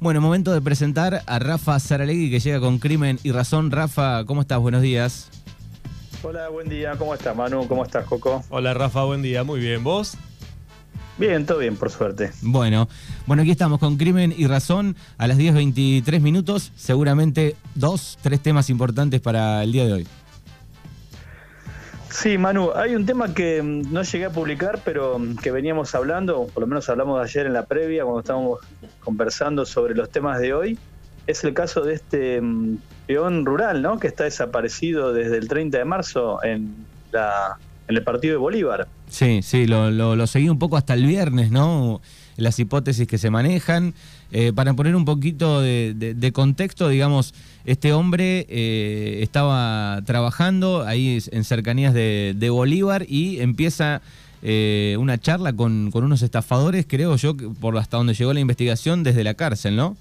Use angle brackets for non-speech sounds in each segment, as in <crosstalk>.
Bueno, momento de presentar a Rafa Saralegui que llega con Crimen y Razón. Rafa, ¿cómo estás? Buenos días. Hola, buen día. ¿Cómo estás, Manu? ¿Cómo estás, Coco? Hola, Rafa, buen día. Muy bien. ¿Vos? Bien, todo bien, por suerte. Bueno, bueno, aquí estamos con Crimen y Razón a las 10.23 minutos. Seguramente dos, tres temas importantes para el día de hoy. Sí, Manu, hay un tema que mm, no llegué a publicar, pero mm, que veníamos hablando, por lo menos hablamos ayer en la previa, cuando estábamos conversando sobre los temas de hoy. Es el caso de este mm, peón rural, ¿no? Que está desaparecido desde el 30 de marzo en, la, en el partido de Bolívar. Sí, sí, lo, lo, seguí un poco hasta el viernes, ¿no? Las hipótesis que se manejan. Eh, para poner un poquito de, contexto, digamos, este hombre eh, estaba trabajando ahí en cercanías de, Bolívar y empieza eh, una charla con, unos estafadores, creo yo, por hasta donde llegó la investigación desde la cárcel, ¿no?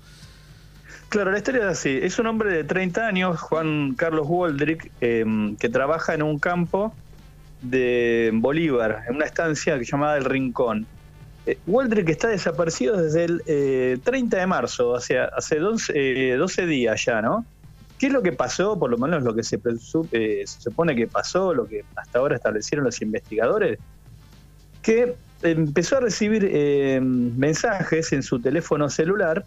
Claro, la historia es así. Es un hombre de 30 años, Juan Carlos Waldrick, que trabaja en un campo de Bolívar, en una estancia llamada El Rincón. Eh, está desaparecido desde el 30 eh, de marzo, hace, hace 12, 12, días ya, ¿no? ¿Qué es lo que pasó? Por lo menos lo que se, eh, se supone que pasó, lo que hasta ahora establecieron los investigadores, que empezó a recibir mensajes en su teléfono celular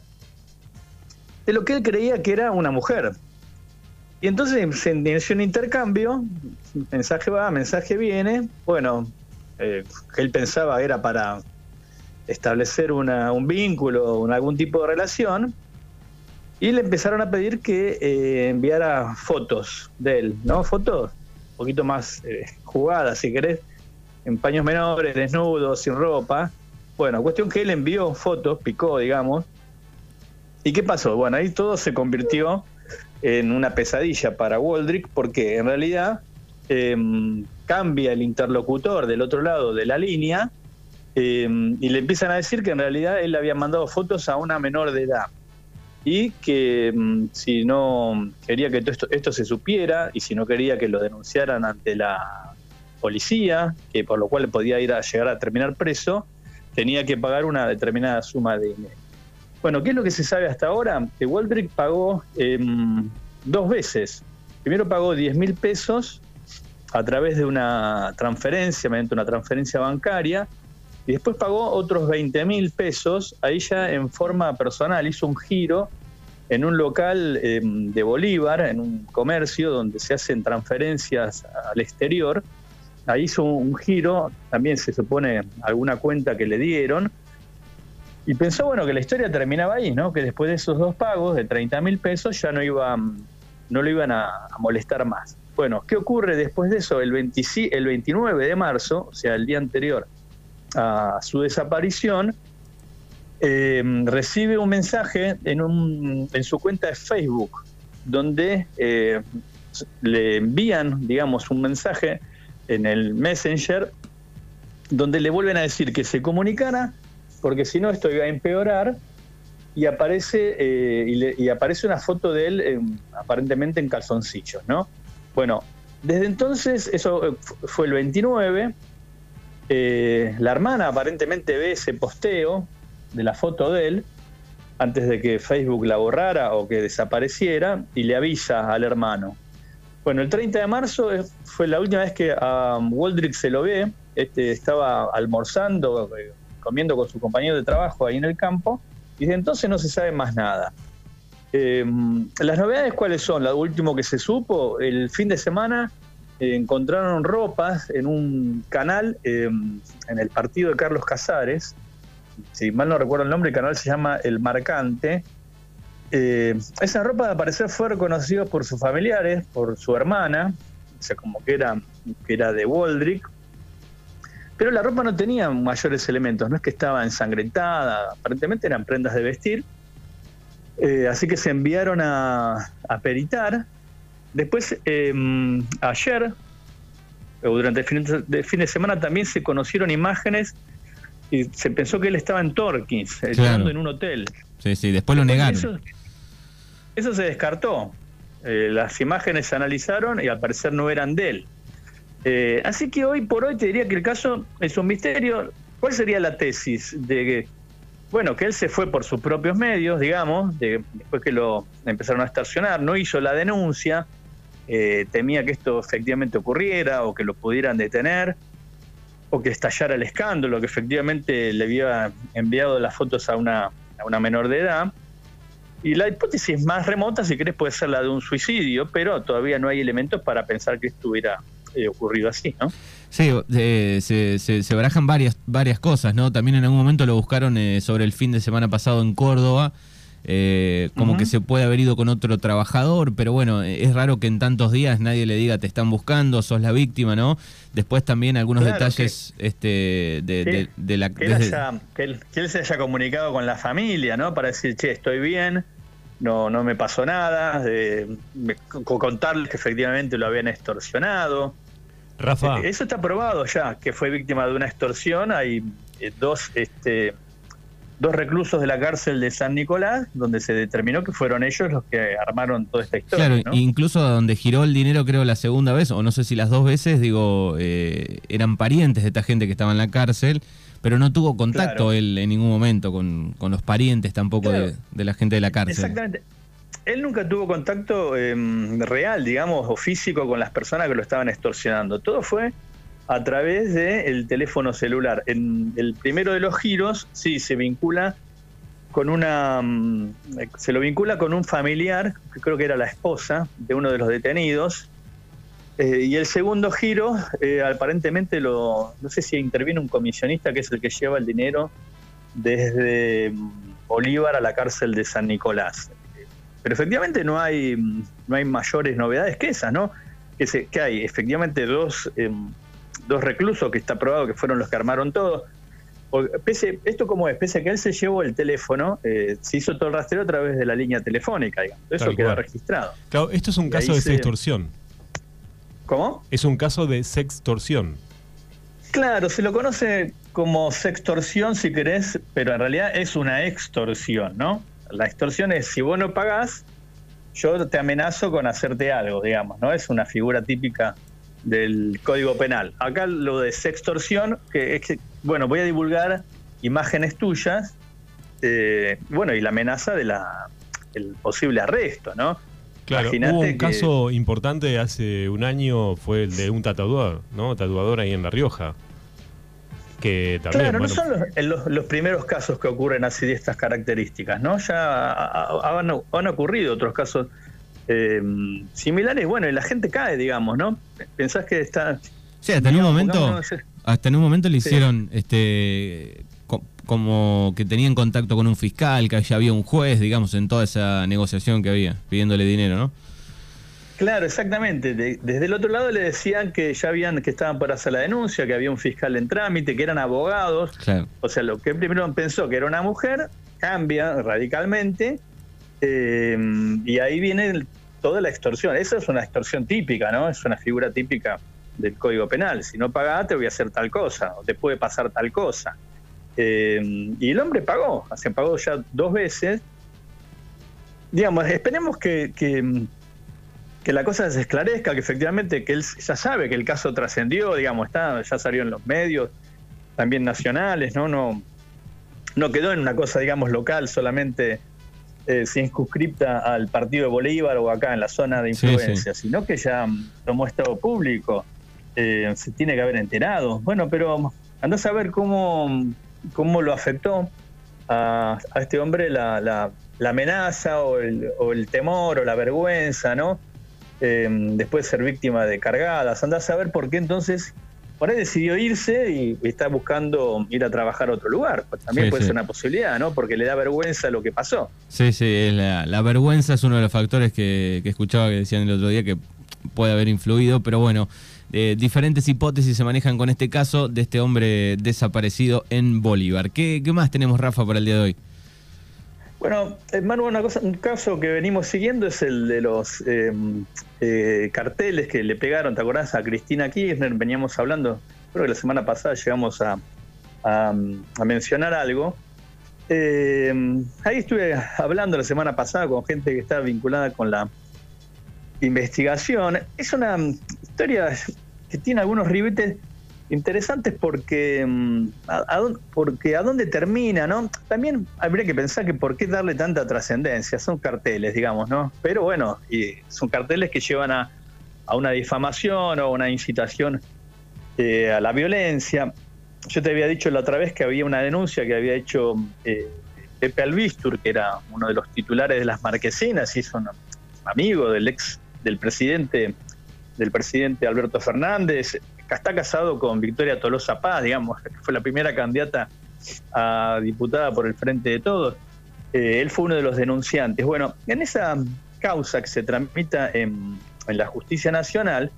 de lo que él creía que era una mujer. Y entonces se inició un intercambio, mensaje va, mensaje viene. Bueno, eh, él pensaba era para establecer un vínculo, un, algún tipo de relación. Y le empezaron a pedir que eh, enviara fotos de él, ¿no? Fotos un poquito más eh, jugadas, si querés, en paños menores, desnudos, sin ropa. Bueno, cuestión que él envió fotos, picó, digamos. ¿Y qué pasó? Bueno, ahí todo se convirtió en una pesadilla para Waldrick porque en realidad em, cambia el interlocutor del otro lado de la línea em, y le empiezan a decir que en realidad él había mandado fotos a una menor de edad y que em, si no quería que esto, esto se supiera y si no quería que lo denunciaran ante la policía, que por lo cual podía ir a llegar a terminar preso, tenía que pagar una determinada suma de dinero. Bueno, ¿qué es lo que se sabe hasta ahora? Que Waldrick pagó em, dos veces. Primero pagó 10 mil pesos a través de una transferencia, mediante una transferencia bancaria, y después pagó otros 20 mil pesos, ahí ya en forma personal, hizo un giro en un local em, de Bolívar, en un comercio donde se hacen transferencias al exterior, ahí hizo un giro, también se supone alguna cuenta que le dieron, y pensó, bueno, que la historia terminaba ahí, ¿no? Que después de esos dos pagos de 30 mil pesos ya no, iba, no lo iban a, molestar más. Bueno, ¿qué ocurre después de eso? El, el 29 de marzo, o sea, el día anterior a su desaparición, em, recibe un mensaje en, un, en su cuenta de Facebook, donde eh, le envían, digamos, un mensaje en el Messenger, donde le vuelven a decir que se comunicara porque si no esto iba a empeorar y aparece, eh, y, aparece una foto de él aparentemente en calzoncillos, ¿no? Bueno, desde entonces, eso eh, fue el 29, eh, la hermana aparentemente ve ese posteo de la foto de él antes de que Facebook la borrara o que desapareciera y le avisa al hermano. Bueno, el 30 de marzo fue la última vez que a Waldrick se lo ve, este, estaba almorzando comiendo con su compañero de trabajo ahí en el campo, y desde entonces no se sabe más nada. Em, las novedades cuáles son? Lo último que se supo, el fin de semana eh, encontraron ropas en un canal em, en el partido de Carlos Casares, si mal no recuerdo el nombre, el canal se llama El Marcante. Eh, esa ropa de parecer fue reconocida por sus familiares, por su hermana, o sea, como que era, que era de Waldrick, pero la ropa no tenía mayores elementos, no es que estaba ensangrentada, aparentemente eran prendas de vestir. Eh, así que se enviaron a, peritar. Después, em, ayer, o durante el fin de, fin de, semana, también se conocieron imágenes y se pensó que él estaba en Torkins, estando en un hotel. Sí, sí, después lo negaron. Eso, se descartó. Eh, las imágenes se analizaron y al parecer no eran de él. Eh, así que hoy por hoy te diría que el caso es un misterio. ¿Cuál sería la tesis de bueno, que él se fue por sus propios medios, digamos, después que lo empezaron a estacionar, no hizo la denuncia, eh, temía que esto efectivamente ocurriera o que lo pudieran detener o que estallara el escándalo, que efectivamente le había enviado las fotos a una, a una menor de edad. Y la hipótesis más remota, si querés, puede ser la de un suicidio, pero todavía no hay elementos para pensar que esto hubiera eh, ocurrido así, ¿no? Sí, eh, se, se, barajan varias, varias cosas, ¿no? También en algún momento lo buscaron eh, sobre el fin de semana pasado en Córdoba, como que se puede haber ido con otro trabajador, pero bueno, es raro que en tantos días nadie le diga te están buscando, sos la víctima, ¿no? Después también algunos detalles este, de, la... Que él, que él se haya comunicado con la familia, ¿no? Para decir, che, estoy bien, no, no me pasó nada, eh, contarles que efectivamente lo habían extorsionado. Rafa. Eh, eso está probado ya, que fue víctima de una extorsión. Hay eh, dos, este, dos reclusos de la cárcel de San Nicolás, donde se determinó que fueron ellos los que armaron toda esta historia. Claro, incluso donde giró el dinero, creo, la segunda vez, o no sé si las dos veces, digo, eran parientes de esta gente que estaba en la cárcel pero no tuvo contacto él en ningún momento con, los parientes tampoco de, la gente de la cárcel. Exactamente. Él nunca tuvo contacto em, real, digamos, o físico con las personas que lo estaban extorsionando. Todo fue a través del teléfono celular. En el primero de los giros, sí, se vincula con una. Mm, se lo vincula con un familiar, que creo que era la esposa de uno de los detenidos, eh, y el segundo giro, eh, aparentemente, lo, no sé si interviene un comisionista que es el que lleva el dinero desde mm, Bolívar a la cárcel de San Nicolás. Pero efectivamente no hay, no hay mayores novedades que esas, ¿no? Que, se, que hay efectivamente dos, em, dos reclusos que está probado que fueron los que armaron todo. Pese, ¿Esto como es? Pese a que él se llevó el teléfono, eh, se hizo todo el rastreo a través de la línea telefónica, digamos. Eso queda registrado. Claro, esto es un caso de extorsión. ¿Cómo? Es un caso de sextorsión. Claro, se lo conoce como sextorsión si querés, pero en realidad es una extorsión, ¿no? La extorsión es si vos no pagás, yo te amenazo con hacerte algo, digamos, ¿no? Es una figura típica del Código Penal. Acá lo de sextorsión, que es que, bueno, voy a divulgar imágenes tuyas, eh, bueno, y la amenaza de la el posible arresto, ¿no? Claro, hubo un caso importante hace un año, fue el de un tatuador, ¿no? Tatuador ahí en La Rioja. Que también, claro, no son los, primeros casos que ocurren así de estas características, ¿no? Ya han, ocurrido otros casos eh, similares, bueno, y la gente cae, digamos, ¿no? Pensás que está... Sí, hasta en un momento, hasta en un momento le hicieron este como que tenían contacto con un fiscal, que ya había un juez, digamos, en toda esa negociación que había, pidiéndole dinero, ¿no? Claro, exactamente. desde el otro lado le decían que ya habían, que estaban por hacer la denuncia, que había un fiscal en trámite, que eran abogados. O sea, lo que primero pensó que era una mujer, cambia radicalmente, eh, y ahí viene toda la extorsión. Esa es una extorsión típica, ¿no? Es una figura típica del Código Penal. Si no pagás, te voy a hacer tal cosa, o te puede pasar tal cosa. Eh, y el hombre pagó, se pagó ya dos veces. Digamos, esperemos que, que, la cosa se esclarezca, que efectivamente que él ya sabe que el caso trascendió, digamos, está, ya salió en los medios, también nacionales, ¿no? No, no quedó en una cosa, digamos, local solamente eh, circunscripta al partido de Bolívar o acá en la zona de influencia, sino que ya tomó estado público, eh, se tiene que haber enterado. Bueno, pero andás a ver cómo, cómo lo afectó a, este hombre la, la, amenaza o el, o el, temor o la vergüenza, ¿no? Eh, después de ser víctima de cargadas. Andás a saber por qué entonces por ahí decidió irse y, está buscando ir a trabajar a otro lugar. Pues también puede ser una posibilidad, ¿no? Porque le da vergüenza lo que pasó. Sí, sí, la, la vergüenza es uno de los factores que, que escuchaba que decían el otro día que puede haber influido, pero bueno, eh, diferentes hipótesis se manejan con este caso de este hombre desaparecido en Bolívar. ¿Qué, más tenemos, Rafa, para el día de hoy? Bueno, hermano, una cosa, un caso que venimos siguiendo es el de los em, eh, carteles que le pegaron, ¿te acordás? A Cristina Kirchner, veníamos hablando, creo que la semana pasada llegamos a, mencionar algo. Em, ahí estuve hablando la semana pasada con gente que está vinculada con la investigación. Es una historia que tiene algunos ribetes interesantes porque, mm, a, porque a dónde termina, ¿no? También habría que pensar que por qué darle tanta trascendencia, son carteles, digamos, ¿no? Pero bueno, son carteles que llevan a, una difamación o a una incitación eh, a la violencia. Yo te había dicho la otra vez que había una denuncia que había hecho eh, Pepe Albistur, que era uno de los titulares de las marquesinas y es un amigo del ex del presidente del presidente Alberto Fernández, está casado con Victoria Tolosa Paz, digamos, que fue la primera candidata a diputada por el Frente de Todos. Eh, él fue uno de los denunciantes. Bueno, en esa causa que se tramita en, la justicia nacional,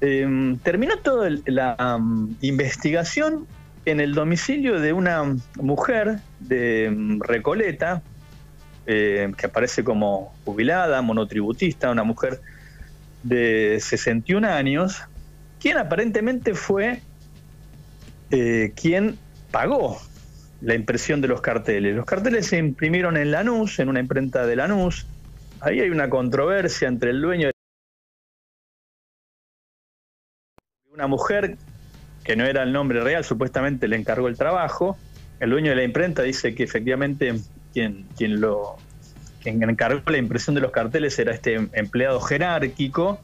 em, terminó toda la investigación en el domicilio de una mujer de em, Recoleta, eh, que aparece como jubilada, monotributista, una mujer de 61 años, quien aparentemente fue eh, quien pagó la impresión de los carteles. Los carteles se imprimieron en Lanús, en una imprenta de Lanús. Ahí hay una controversia entre el dueño de una mujer que no era el nombre real, supuestamente le encargó el trabajo. El dueño de la imprenta dice que efectivamente quien, quien lo quien encargó la impresión de los carteles era este empleado jerárquico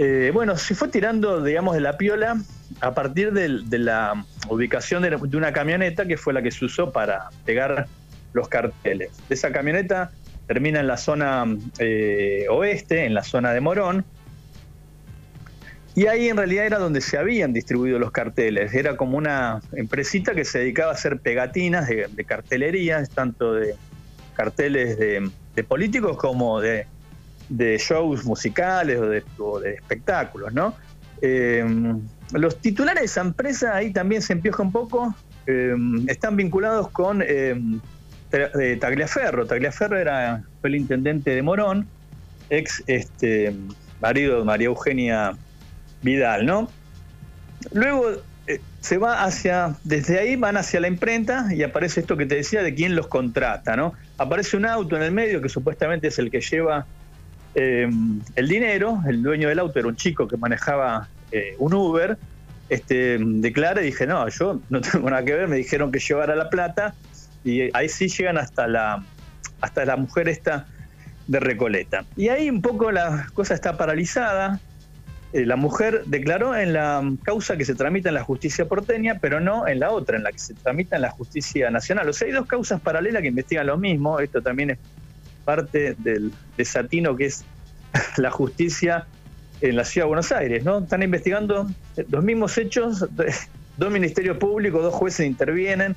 eh, bueno, se fue tirando, digamos, de la piola a partir de, la ubicación de, una camioneta que fue la que se usó para pegar los carteles. Esa camioneta termina en la zona eh, oeste, en la zona de Morón, y ahí en realidad era donde se habían distribuido los carteles. Era como una empresita que se dedicaba a hacer pegatinas de, cartelería, tanto de carteles de políticos como de de shows musicales o de, espectáculos, ¿no? Eh, los titulares de esa empresa ahí también se empioja un poco, eh, están vinculados con eh, Tagliaferro. Tagliaferro era, fue el intendente de Morón, ex este, marido de María Eugenia Vidal, ¿no? Luego se va hacia, desde ahí van hacia la imprenta y aparece esto que te decía de quién los contrata, ¿no? Aparece un auto en el medio que supuestamente es el que lleva eh, el dinero, el dueño del auto era un chico que manejaba eh, un Uber, este, declara y dije, no, yo no <laughs> tengo nada que ver, me dijeron que llevara la plata y ahí sí llegan hasta la, hasta la mujer esta de Recoleta. Y ahí un poco la cosa está paralizada. Eh, la mujer declaró en la causa que se tramita en la justicia porteña, pero no en la otra, en la que se tramita en la justicia nacional. O sea, hay dos causas paralelas que investigan lo mismo. Esto también es parte del desatino que es <laughs> la justicia en la ciudad de Buenos Aires, ¿no? Están investigando los mismos hechos, <laughs> dos ministerios públicos, dos jueces intervienen.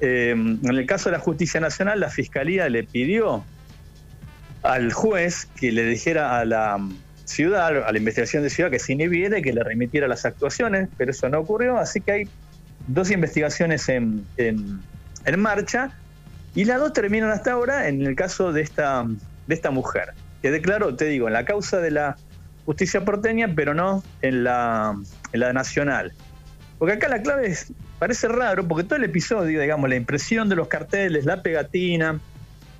Eh, en el caso de la justicia nacional, la fiscalía le pidió al juez que le dijera a la ciudad, a la investigación de ciudad, que se inhibiera y que le remitiera las actuaciones, pero eso no ocurrió, así que hay dos investigaciones en, en marcha y las dos terminan hasta ahora en el caso de esta, de esta mujer, que declaró, te digo, en la causa de la justicia porteña, pero no en la, en la nacional. Porque acá la clave es, parece raro, porque todo el episodio, digamos, la impresión de los carteles, la pegatina,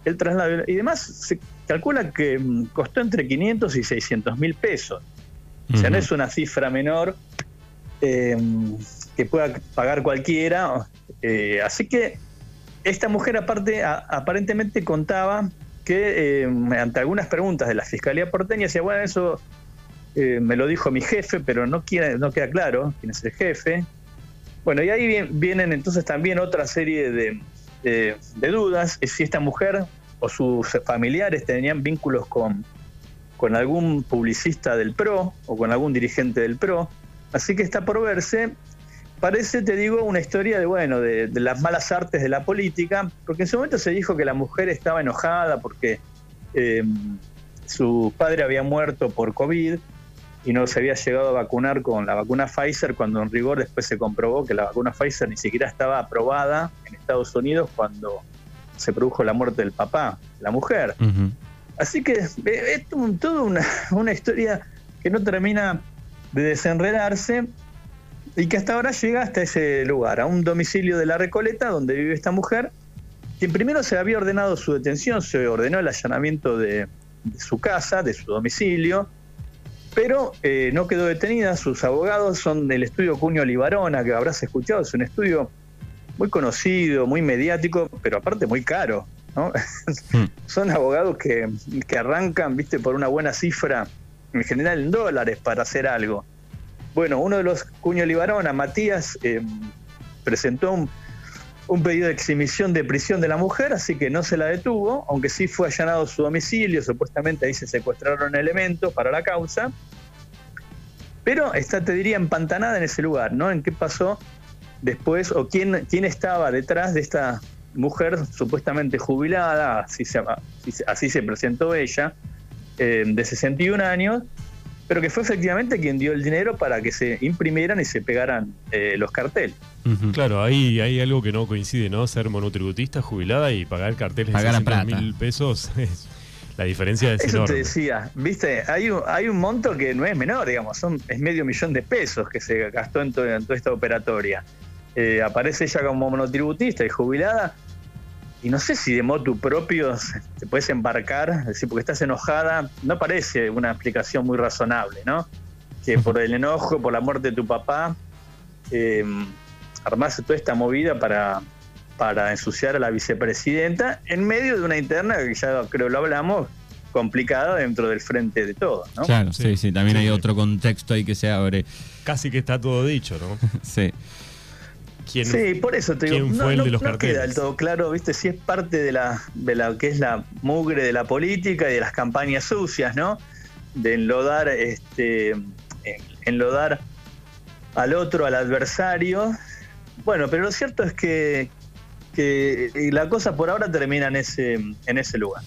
el traslado y demás, se calcula que mm, costó entre 500 y 600 mil pesos. O sea, no es una cifra menor eh, que pueda pagar cualquiera. Eh, así que esta mujer aparte aparentemente contaba que eh, ante algunas preguntas de la Fiscalía porteña decía, bueno, eso eh, me lo dijo mi jefe, pero no, no queda claro quién es el jefe. Bueno, y ahí vienen entonces también otra serie de, de, dudas, si esta mujer o sus familiares tenían vínculos con, con algún publicista del PRO o con algún dirigente del PRO. Así que está por verse parece, te digo, una historia de, bueno, de, las malas artes de la política, porque en su momento se dijo que la mujer estaba enojada porque eh, su padre había muerto por COVID y no se había llegado a vacunar con la vacuna Pfizer, cuando en rigor después se comprobó que la vacuna Pfizer ni siquiera estaba aprobada en Estados Unidos cuando se produjo la muerte del papá, la mujer. Así que es toda una, una historia que no termina de desenredarse y que hasta ahora llega hasta ese lugar, a un domicilio de la Recoleta donde vive esta mujer, quien primero se había ordenado su detención, se ordenó el allanamiento de, su casa, de su domicilio, Pero eh, no quedó detenida, sus abogados son del estudio Cuño Libarona, que habrás escuchado, es un estudio muy conocido, muy mediático, pero aparte muy caro. ¿no? <laughs> Hmm. son abogados que, que arrancan, viste, por una buena cifra, en general en dólares, para hacer algo. Bueno, uno de los Cuño Libarona, Matías, eh, presentó un, un pedido de exhibición de prisión de la mujer, así que no se la detuvo, aunque sí fue allanado su domicilio, supuestamente ahí se secuestraron elementos para la causa. Pero está, te diría, empantanada en ese lugar, ¿no? En qué pasó después o quién, quién estaba detrás de esta mujer supuestamente jubilada, así se, así se presentó ella, eh, de 61 años, pero que fue efectivamente quien dio el dinero para que se imprimieran y se pegaran eh, los carteles. Claro, ahí hay algo que no coincide, ¿no? Ser monotributista, jubilada y pagar carteles de mil pesos. <laughs> la diferencia es Eso te decía, viste, hay un, hay un monto que no es menor, digamos, son, es medio millón de pesos que se gastó en, toda esta operatoria. Eh, aparece ella como monotributista y jubilada, y no sé si de motu propio te puedes embarcar, es decir, porque estás enojada, no parece una explicación muy razonable, ¿no? Que por el enojo, por la muerte de tu papá, eh, armase toda esta movida para, para ensuciar a la vicepresidenta en medio de una interna que ya creo lo hablamos, complicada dentro del frente de todos, ¿no? Claro, sí, sí, también hay otro contexto ahí que se abre. Casi que está todo dicho, ¿no? <laughs> sí sí, por eso te digo, no, queda del todo claro, viste, si es parte de la, de la que es la mugre de la política y de las campañas sucias, ¿no? De enlodar, este, enlodar al otro, al adversario. Bueno, pero lo cierto es que, que la cosa por ahora termina en ese, en ese lugar.